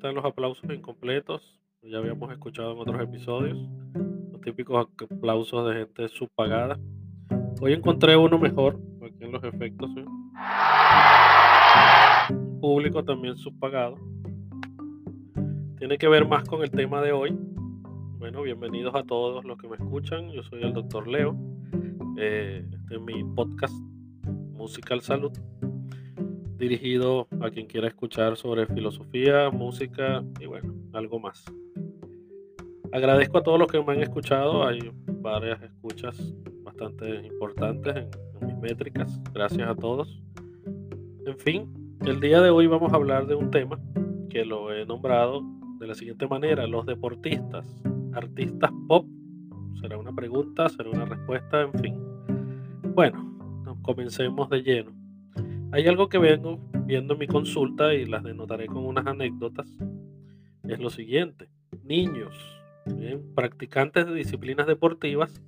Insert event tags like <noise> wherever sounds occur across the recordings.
están los aplausos incompletos. Ya habíamos escuchado en otros episodios los típicos aplausos de gente subpagada. Hoy encontré uno mejor, aquí en los efectos. público también subpagado. Tiene que ver más con el tema de hoy. Bueno, bienvenidos a todos los que me escuchan. Yo soy el doctor Leo. Eh, este es mi podcast Musical Salud dirigido a quien quiera escuchar sobre filosofía, música y bueno, algo más. Agradezco a todos los que me han escuchado, hay varias escuchas bastante importantes en, mis métricas, gracias a todos. En fin, el día de hoy vamos a hablar de un tema que lo he nombrado de la siguiente manera, los deportistas, artistas pop, será una pregunta, será una respuesta, en fin. Bueno, comencemos de lleno. Hay algo que vengo viendo en mi consulta y las denotaré con unas anécdotas. Es lo siguiente. Niños, practicantes de disciplinas deportivas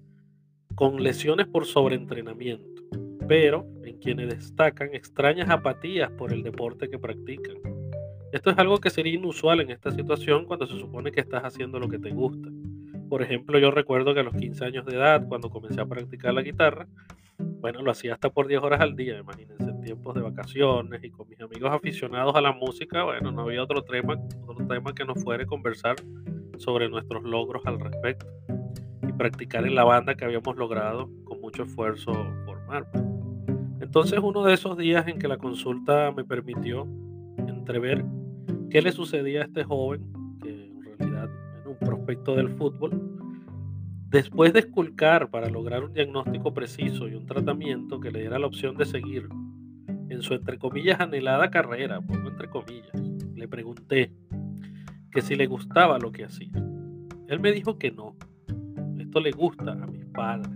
con lesiones por sobreentrenamiento, pero en quienes destacan extrañas apatías por el deporte que practican. Esto es algo que sería inusual en esta situación cuando se supone que estás haciendo lo que te gusta. Por ejemplo, yo recuerdo que a los 15 años de edad, cuando comencé a practicar la guitarra, bueno, lo hacía hasta por 10 horas al día, imagínense tiempos de vacaciones y con mis amigos aficionados a la música, bueno, no había otro tema, otro tema que nos fuera conversar sobre nuestros logros al respecto y practicar en la banda que habíamos logrado con mucho esfuerzo formar. Entonces uno de esos días en que la consulta me permitió entrever qué le sucedía a este joven, que en realidad era un prospecto del fútbol, después de esculcar para lograr un diagnóstico preciso y un tratamiento que le diera la opción de seguir en su entre comillas anhelada carrera, pongo entre le pregunté que si le gustaba lo que hacía. Él me dijo que no. Esto le gusta a mis padres.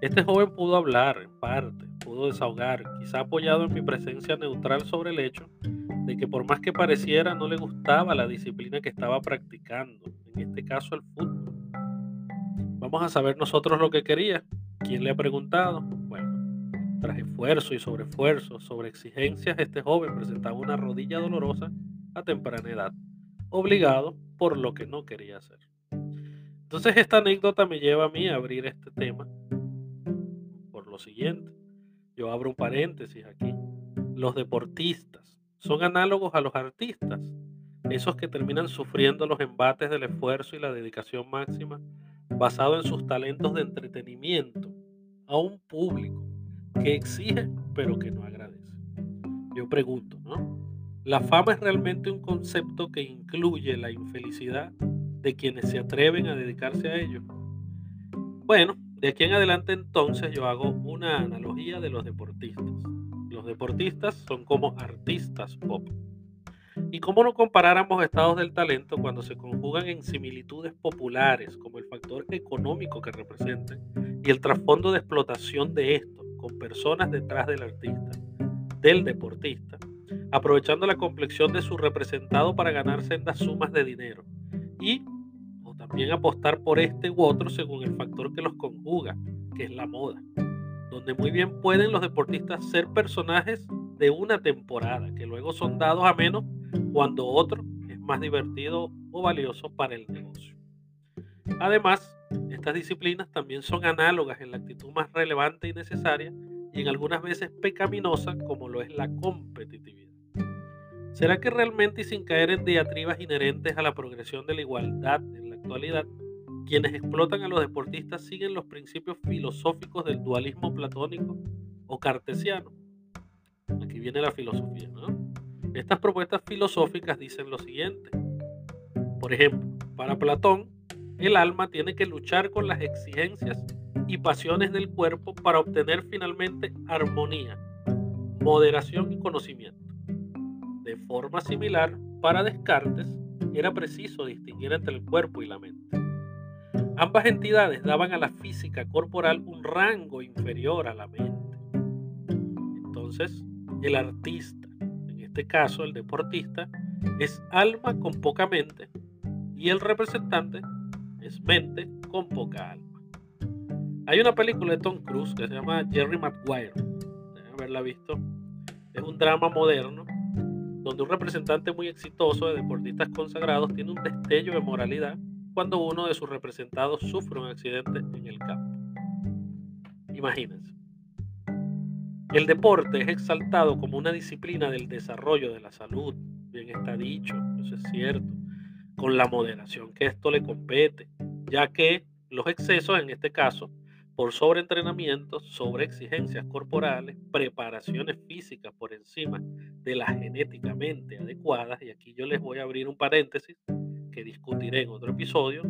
Este joven pudo hablar en parte, pudo desahogar, quizá apoyado en mi presencia neutral sobre el hecho de que por más que pareciera no le gustaba la disciplina que estaba practicando, en este caso el fútbol. Vamos a saber nosotros lo que quería. ¿Quién le ha preguntado? Tras esfuerzo y sobre esfuerzo, sobre exigencias, este joven presentaba una rodilla dolorosa a temprana edad, obligado por lo que no quería hacer. Entonces esta anécdota me lleva a mí a abrir este tema por lo siguiente. Yo abro un paréntesis aquí. Los deportistas son análogos a los artistas, esos que terminan sufriendo los embates del esfuerzo y la dedicación máxima basado en sus talentos de entretenimiento a un público que exige pero que no agradece. Yo pregunto, ¿no? ¿La fama es realmente un concepto que incluye la infelicidad de quienes se atreven a dedicarse a ello? Bueno, de aquí en adelante entonces yo hago una analogía de los deportistas. Los deportistas son como artistas pop. ¿Y cómo no comparar ambos estados del talento cuando se conjugan en similitudes populares como el factor económico que representen y el trasfondo de explotación de esto con personas detrás del artista, del deportista, aprovechando la complexión de su representado para ganar sendas sumas de dinero y o también apostar por este u otro según el factor que los conjuga, que es la moda, donde muy bien pueden los deportistas ser personajes de una temporada que luego son dados a menos cuando otro es más divertido o valioso para el negocio. Además, estas disciplinas también son análogas en la actitud más relevante y necesaria y en algunas veces pecaminosa como lo es la competitividad. ¿Será que realmente y sin caer en diatribas inherentes a la progresión de la igualdad en la actualidad, quienes explotan a los deportistas siguen los principios filosóficos del dualismo platónico o cartesiano? Aquí viene la filosofía. Estas propuestas filosóficas dicen lo siguiente. Por ejemplo, para Platón, el alma tiene que luchar con las exigencias y pasiones del cuerpo para obtener finalmente armonía, moderación y conocimiento. De forma similar, para Descartes era preciso distinguir entre el cuerpo y la mente. Ambas entidades daban a la física corporal un rango inferior a la mente. Entonces, el artista, en este caso el deportista, es alma con poca mente y el representante es mente con poca alma. Hay una película de Tom Cruise que se llama Jerry Maguire. Deben haberla visto. Es un drama moderno donde un representante muy exitoso de deportistas consagrados tiene un destello de moralidad cuando uno de sus representados sufre un accidente en el campo. Imagínense. El deporte es exaltado como una disciplina del desarrollo de la salud, bien está dicho, eso es cierto, con la moderación que esto le compete, ya que los excesos, en este caso, por sobreentrenamiento, sobre exigencias corporales, preparaciones físicas por encima de las genéticamente adecuadas, y aquí yo les voy a abrir un paréntesis que discutiré en otro episodio,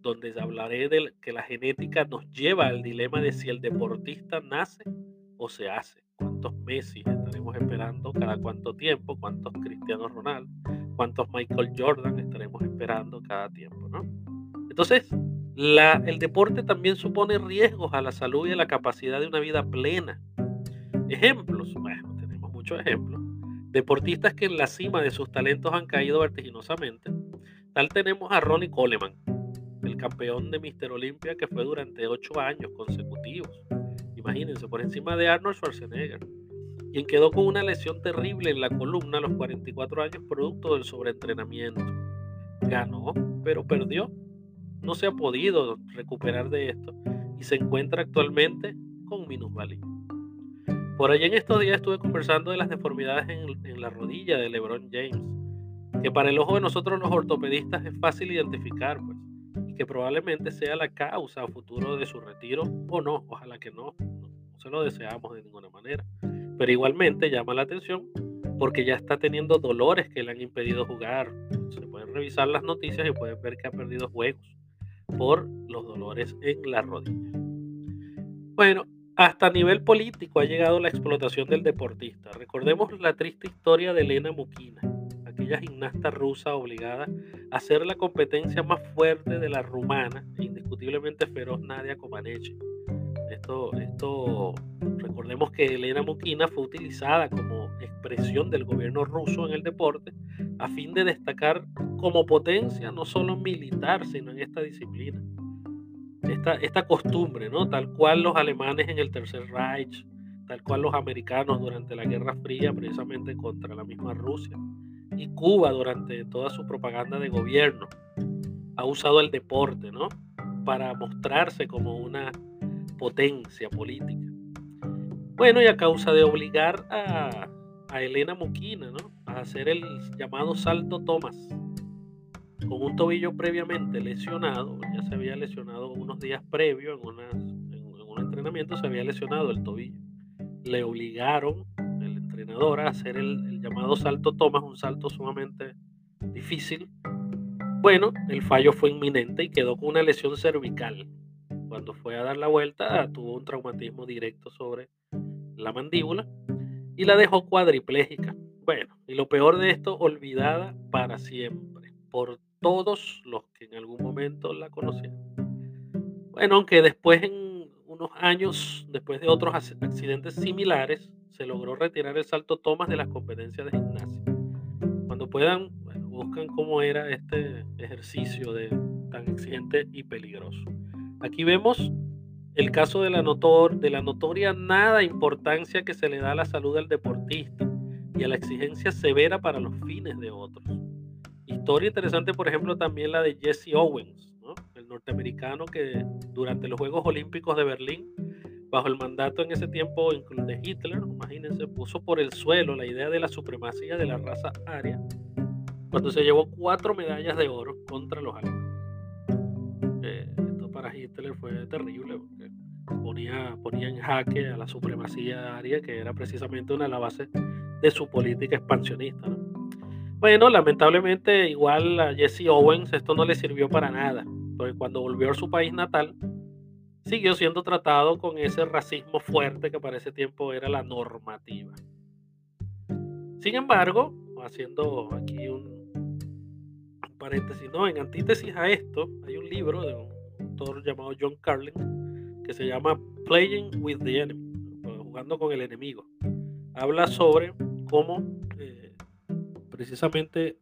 donde hablaré de que la genética nos lleva al dilema de si el deportista nace o se hace. ¿Cuántos Messi estaremos esperando cada cuánto tiempo? ¿Cuántos Cristiano Ronaldo? ¿Cuántos Michael Jordan estaremos esperando cada tiempo? ¿no? Entonces, el deporte también supone riesgos a la salud y a la capacidad de una vida plena. Ejemplos, tenemos muchos ejemplos. Deportistas que en la cima de sus talentos han caído vertiginosamente. Tal tenemos a Ronnie Coleman, el campeón de Mister Olympia que fue durante ocho años consecutivos. Imagínense, por encima de Arnold Schwarzenegger, quien quedó con una lesión terrible en la columna a los 44 años producto del sobreentrenamiento. Ganó, pero perdió no se ha podido recuperar de esto y se encuentra actualmente con minusvalía. Por allá en estos días estuve conversando de las deformidades en, la rodilla de LeBron James, que para el ojo de nosotros los ortopedistas es fácil identificar, pues, y que probablemente sea la causa futuro de su retiro o no, ojalá que no, no se lo deseamos de ninguna manera. Pero igualmente llama la atención porque ya está teniendo dolores que le han impedido jugar. Se pueden revisar las noticias y pueden ver que ha perdido juegos por los dolores en la rodilla. Bueno, hasta nivel político ha llegado la explotación del deportista. Recordemos la triste historia de Elena Mukina, aquella gimnasta rusa obligada a hacer la competencia más fuerte de la rumana e indiscutiblemente feroz Nadia Comaneci. Esto, recordemos que Elena Mukina fue utilizada como expresión del gobierno ruso en el deporte a fin de destacar como potencia no solo militar, sino en esta disciplina. Esta, esta costumbre, ¿no? Tal cual los alemanes en el Tercer Reich, tal cual los americanos durante la Guerra Fría, precisamente contra la misma Rusia, y Cuba durante toda su propaganda de gobierno, ha usado el deporte, ¿no? Para mostrarse como una potencia política. Bueno, y a causa de obligar a, Elena Muquina ¿no? a hacer el llamado salto Thomas, con un tobillo previamente lesionado, ya se había lesionado unos días previos en, en, un entrenamiento, se había lesionado el tobillo. Le obligaron el entrenador a hacer el, el llamado salto Thomas, un salto sumamente difícil. Bueno, el fallo fue inminente y quedó con una lesión cervical cuando fue a dar la vuelta tuvo un traumatismo directo sobre la mandíbula y la dejó cuadriplégica. Bueno, y lo peor de esto, olvidada para siempre por todos los que en algún momento la conocieron. Bueno, aunque después en unos años, después de otros accidentes similares, se logró retirar el salto tomas de las competencias de gimnasia. Cuando puedan, buscan cómo era este ejercicio de, tan exigente y peligroso. Aquí vemos el caso de la, notor, de la notoria nada importancia que se le da a la salud del deportista y a la exigencia severa para los fines de otros. Historia interesante, por ejemplo, también la de Jesse Owens, el norteamericano que durante los Juegos Olímpicos de Berlín, bajo el mandato en ese tiempo de Hitler, imagínense, puso por el suelo la idea de la supremacía de la raza aria, cuando se llevó cuatro medallas de oro contra los alemanes. Hitler fue terrible porque ponía, en jaque a la supremacía aria, que era precisamente una de las bases de su política expansionista. Bueno, lamentablemente, igual a Jesse Owens esto no le sirvió para nada, porque cuando volvió a su país natal, siguió siendo tratado con ese racismo fuerte que para ese tiempo era la normativa. Sin embargo, haciendo aquí un, paréntesis, no, en antítesis a esto, hay un libro de un llamado John Carlin que se llama Playing with the Enemy, jugando con el enemigo. Habla sobre cómo eh, precisamente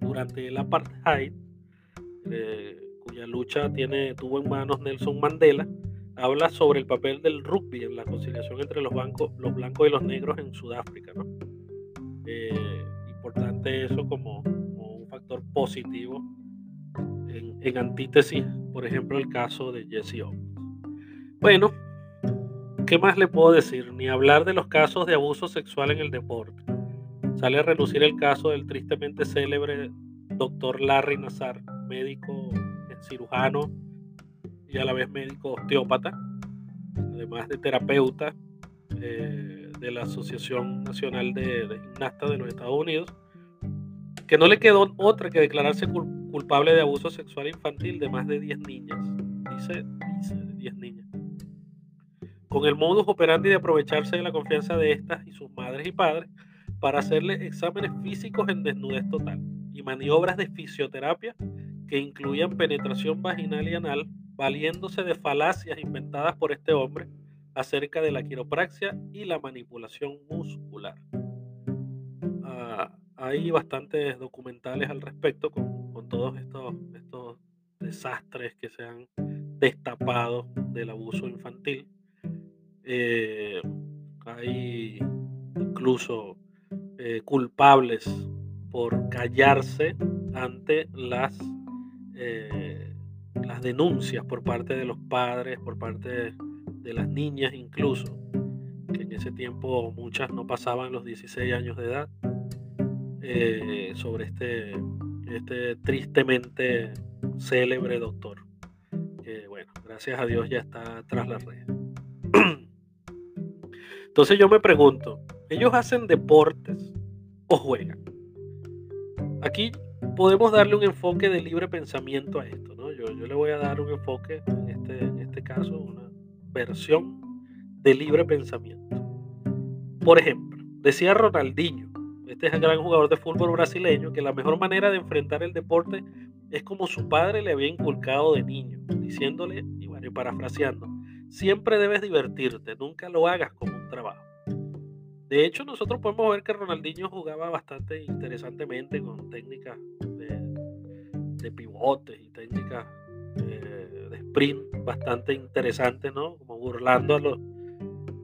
durante el apartheid, eh, cuya lucha tiene, tuvo en manos Nelson Mandela, habla sobre el papel del rugby en la conciliación entre los, bancos, los blancos y los negros en Sudáfrica. ¿no? Eh, importante eso como, un factor positivo en, en, antítesis, por ejemplo, el caso de Jesse Owens. Bueno, ¿qué más le puedo decir? Ni hablar de los casos de abuso sexual en el deporte. Sale a relucir el caso del tristemente célebre doctor Larry Nazar, médico cirujano y a la vez médico osteópata, además de terapeuta eh, de la Asociación Nacional de, de, Gimnastas de los Estados Unidos, que no le quedó otra que declararse culpable de abuso sexual infantil de más de 10 niñas. Dice, dice, de 10 niñas. Con el modus operandi de aprovecharse de la confianza de estas y sus madres y padres para hacerle exámenes físicos en desnudez total y maniobras de fisioterapia que incluían penetración vaginal y anal, valiéndose de falacias inventadas por este hombre acerca de la quiropraxia y la manipulación muscular. Hay bastantes documentales al respecto con, todos estos, desastres que se han destapado del abuso infantil. Eh, hay incluso eh, culpables por callarse ante eh, las denuncias por parte de los padres, por parte de, las niñas incluso, que en ese tiempo muchas no pasaban los 16 años de edad, eh, sobre este, este tristemente célebre doctor, que bueno, gracias a Dios ya está tras la red. <clears throat> Entonces yo me pregunto, ¿ellos hacen deportes o juegan? Aquí podemos darle un enfoque de libre pensamiento a esto, ¿no? Yo, le voy a dar un enfoque, en este, en este caso, una versión de libre pensamiento. Por ejemplo, decía Ronaldinho, este es el gran jugador de fútbol brasileño, que la mejor manera de enfrentar el deporte es como su padre le había inculcado de niño, diciéndole, y bueno, y parafraseando, siempre debes divertirte, nunca lo hagas como un trabajo. De hecho, nosotros podemos ver que Ronaldinho jugaba bastante interesantemente con técnicas de, pivotes y técnicas eh, de sprint bastante interesantes, ¿no? Como burlando a los,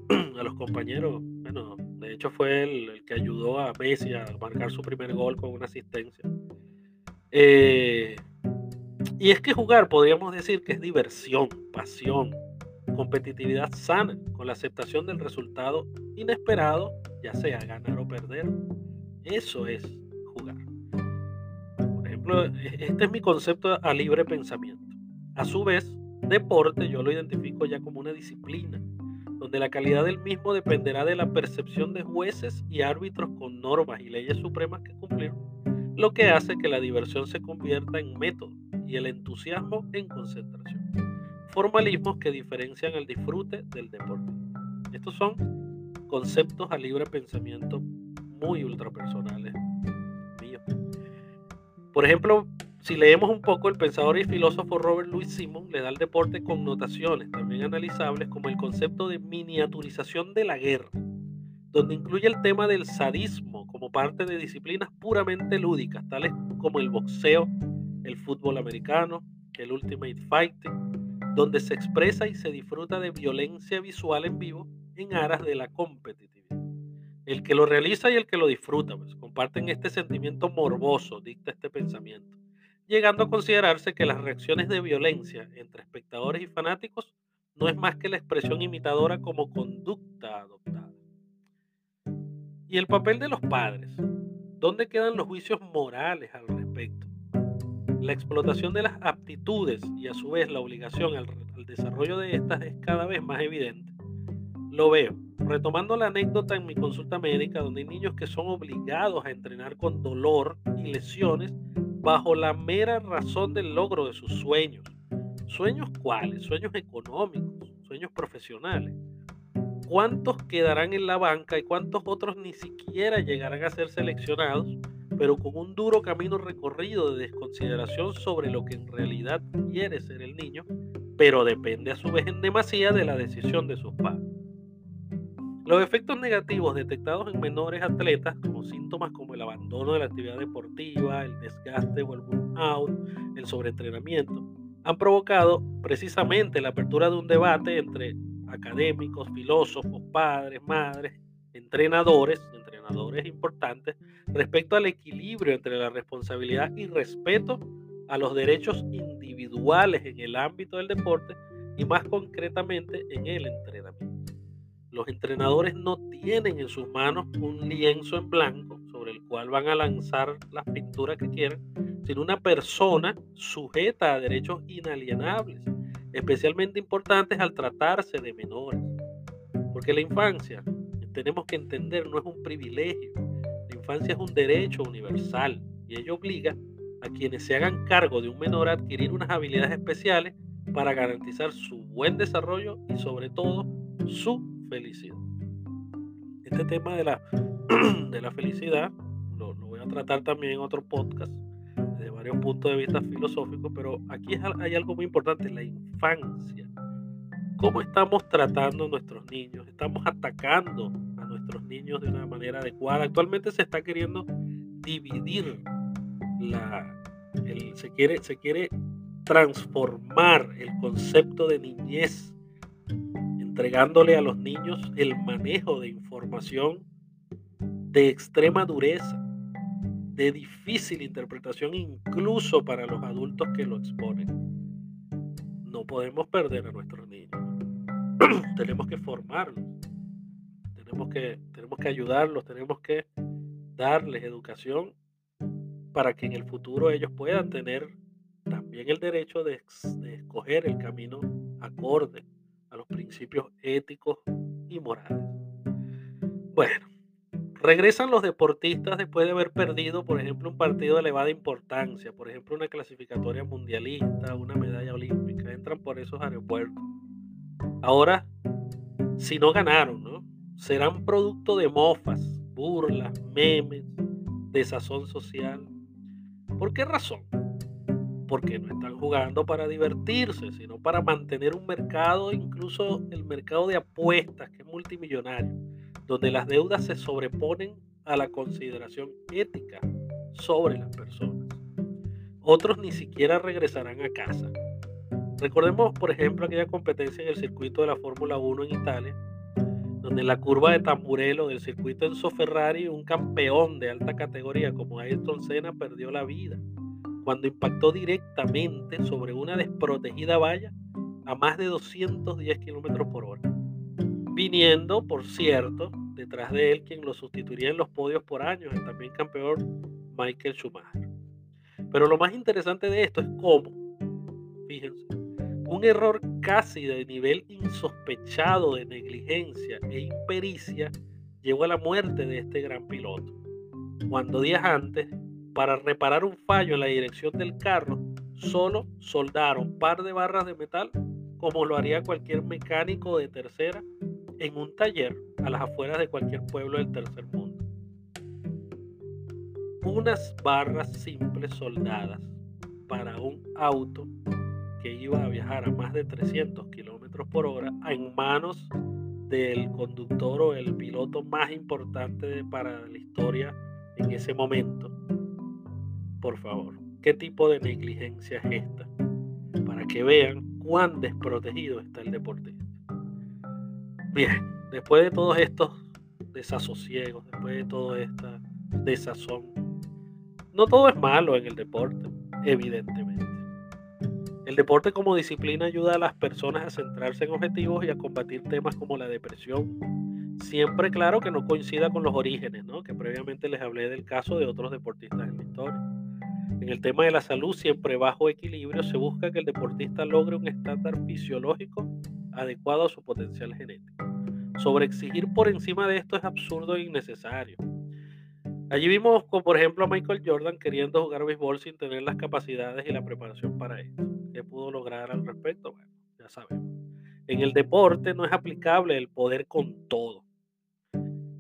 <clears throat> a los compañeros. Bueno, de hecho fue el, que ayudó a Messi a marcar su primer gol con una asistencia. Eh, y es que jugar, podríamos decir que es diversión, pasión, competitividad sana, con la aceptación del resultado inesperado, ya sea ganar o perder. Eso es jugar. Por ejemplo, e-, este es mi concepto a libre pensamiento. A su vez, deporte yo lo identifico ya como una disciplina, donde la calidad del mismo dependerá de la percepción de jueces y árbitros con normas y leyes supremas que cumplir, lo que hace que la diversión se convierta en método y el entusiasmo en concentración formalismos que diferencian el disfrute del deporte. Estos son conceptos a libre pensamiento muy ultrapersonales míos. Por ejemplo, si leemos un poco, el pensador y filósofo Robert Louis Simon le da al deporte connotaciones también analizables como el concepto de miniaturización de la guerra, donde incluye el tema del sadismo como parte de disciplinas puramente lúdicas, tales como el boxeo, el fútbol americano, el ultimate fighting, donde se expresa y se disfruta de violencia visual en vivo en aras de la competitividad. El que lo realiza y el que lo disfruta pues, comparten este sentimiento morboso, dicta este pensamiento, llegando a considerarse que las reacciones de violencia entre espectadores y fanáticos no es más que la expresión imitadora como conducta adoptada. Y el papel de los padres. ¿Dónde quedan los juicios morales al respecto? La explotación de las aptitudes y a su vez la obligación al, desarrollo de estas es cada vez más evidente. Lo veo, retomando la anécdota en mi consulta médica, donde hay niños que son obligados a entrenar con dolor y lesiones bajo la mera razón del logro de sus sueños. ¿Sueños cuáles? Sueños económicos, sueños profesionales. ¿Cuántos quedarán en la banca y cuántos otros ni siquiera llegarán a ser seleccionados pero con un duro camino recorrido de desconsideración sobre lo que en realidad quiere ser el niño, pero depende a su vez en demasía de la decisión de sus padres. Los efectos negativos detectados en menores atletas, como síntomas como el abandono de la actividad deportiva, el desgaste o el burnout, el sobreentrenamiento, han provocado precisamente la apertura de un debate entre académicos, filósofos, padres, madres, entrenadores, entrenadores importantes respecto al equilibrio entre la responsabilidad y respeto a los derechos individuales en el ámbito del deporte y más concretamente en el entrenamiento. Los entrenadores no tienen en sus manos un lienzo en blanco sobre el cual van a lanzar las pinturas que quieran, sino una persona sujeta a derechos inalienables, especialmente importantes al tratarse de menores. Porque la infancia, tenemos que entender, no es un privilegio. La infancia es un derecho universal y ello obliga a quienes se hagan cargo de un menor a adquirir unas habilidades especiales para garantizar su buen desarrollo y sobre todo su felicidad. Este tema de la, <clears throat> de la felicidad lo, voy a tratar también en otro podcast desde varios puntos de vista filosóficos, pero aquí hay algo muy importante, la infancia. ¿Cómo estamos tratando a nuestros niños? ¿Estamos atacando a nuestros niños de una manera adecuada? Actualmente se está queriendo dividir la, se, quiere, se quiere transformar el concepto de niñez, entregándole a los niños el manejo de información de extrema dureza, de difícil interpretación incluso para los adultos que lo exponen. No podemos perder a nuestros niños. <clears throat> tenemos que formarlos. Tenemos que, tenemos que ayudarlos, tenemos que darles educación para que en el futuro ellos puedan tener también el derecho de, escoger el camino acorde principios éticos y morales. Bueno, regresan los deportistas después de haber perdido, por ejemplo, un partido de elevada importancia, por ejemplo, una clasificatoria mundialista, una medalla olímpica, entran por esos aeropuertos. Ahora, si no ganaron, ¿no? Serán producto de mofas, burlas, memes, desazón social, ¿Por qué razón? Porque no están jugando para divertirse, sino para mantener un mercado, incluso el mercado de apuestas, que es multimillonario, donde las deudas se sobreponen a la consideración ética sobre las personas. Otros ni siquiera regresarán a casa. Recordemos, por ejemplo, aquella competencia en el circuito de la Fórmula 1 en Italia, donde en la curva de Tamburello del circuito Enzo Ferrari, un campeón de alta categoría como Ayrton Senna perdió la vida cuando impactó directamente sobre una desprotegida valla a más de 210 kilómetros por hora. Viniendo, por cierto, detrás de él quien lo sustituiría en los podios por años, el también campeón Michael Schumacher. Pero lo más interesante de esto es cómo, fíjense, un error casi de nivel insospechado de negligencia e impericia llevó a la muerte de este gran piloto, cuando días antes, para reparar un fallo en la dirección del carro, solo soldaron par de barras de metal como lo haría cualquier mecánico de tercera en un taller a las afueras de cualquier pueblo del tercer mundo. Unas barras simples soldadas para un auto que iba a viajar a más de 300 kilómetros por hora en manos del conductor o el piloto más importante para la historia en ese momento. Por favor, ¿qué tipo de negligencia es esta? Para que vean cuán desprotegido está el deportista. Bien, después de todos estos desasosiegos, después de toda esta desazón, no todo es malo en el deporte, evidentemente. El deporte como disciplina ayuda a las personas a centrarse en objetivos y a combatir temas como la depresión. Siempre claro que no coincida con los orígenes, ¿no? que previamente les hablé del caso de otros deportistas en la historia. En el tema de la salud, siempre bajo equilibrio, se busca que el deportista logre un estándar fisiológico adecuado a su potencial genético. Sobreexigir por encima de esto es absurdo e innecesario. Allí vimos, por ejemplo, a Michael Jordan queriendo jugar béisbol sin tener las capacidades y la preparación para esto pudo lograr al respecto? Bueno, ya sabemos. En el deporte no es aplicable el poder con todo.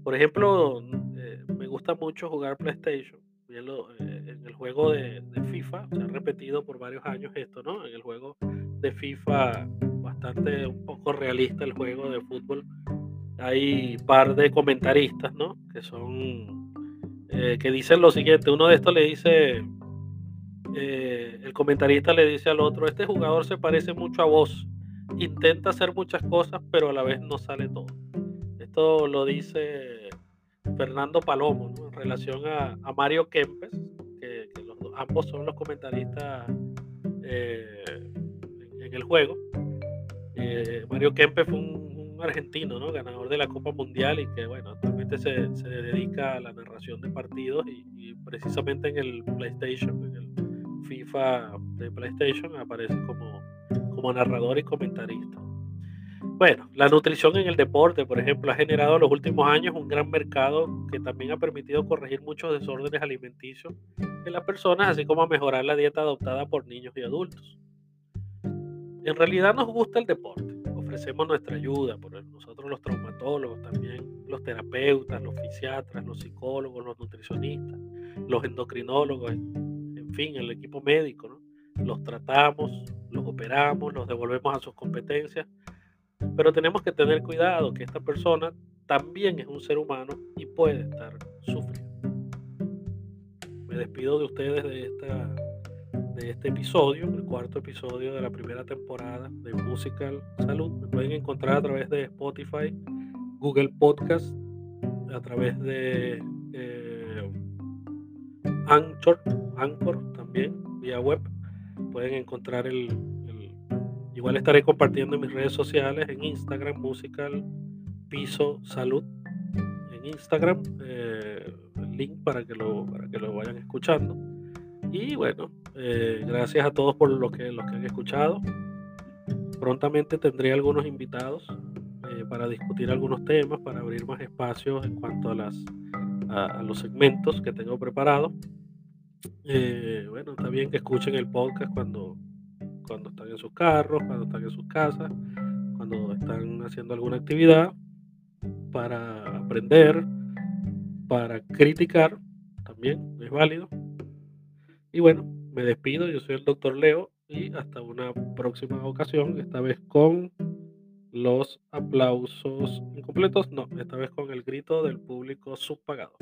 Por ejemplo, eh, me gusta mucho jugar PlayStation. Eh, en el juego de, FIFA, se ha repetido por varios años esto, ¿no? En el juego de FIFA, bastante un poco realista el juego de fútbol, hay par de comentaristas, ¿no? Que son, eh, que dicen lo siguiente, uno de estos le dice, eh, el comentarista le dice al otro, este jugador se parece mucho a vos, intenta hacer muchas cosas, pero a la vez no sale todo. Esto lo dice Fernando Palomo, en relación a, Mario Kempes, que, los, ambos son los comentaristas eh, en, el juego. Eh, Mario Kempes fue un, argentino, ¿no? ganador de la Copa Mundial y que bueno, actualmente se, dedica a la narración de partidos y, precisamente en el PlayStation, en el FIFA de PlayStation, aparece como, como narrador y comentarista. Bueno, la nutrición en el deporte, por ejemplo, ha generado en los últimos años un gran mercado que también ha permitido corregir muchos desórdenes alimenticios en las personas, así como a mejorar la dieta adoptada por niños y adultos. En realidad nos gusta el deporte, ofrecemos nuestra ayuda, por nosotros los traumatólogos, también los terapeutas, los fisiatras, los psicólogos, los nutricionistas, los endocrinólogos, en fin, el equipo médico, ¿no? Los tratamos, los operamos, los devolvemos a sus competencias pero tenemos que tener cuidado que esta persona también es un ser humano y puede estar sufriendo. Me despido de ustedes de, esta, de este episodio, el cuarto episodio de la primera temporada de Musical Salud. Me pueden encontrar a través de Spotify, Google Podcast, a través de eh, Anchor, Anchor también, vía web. Pueden encontrar el, Igual estaré compartiendo en mis redes sociales, en Instagram, Musical Piso Salud, en Instagram, eh, el link para que, lo, para que lo vayan escuchando. Y bueno, eh, gracias a todos por lo que, los que han escuchado. Prontamente tendré algunos invitados eh, para discutir algunos temas, para abrir más espacios en cuanto a, las, a, los segmentos que tengo preparados. bueno, está bien que escuchen el podcast cuando, cuando están en sus carros, cuando están en sus casas, cuando están haciendo alguna actividad, para aprender, para criticar, también es válido. Y bueno, me despido, yo soy el doctor Leo y hasta una próxima ocasión, esta vez con los aplausos incompletos, no, esta vez con el grito del público subpagado.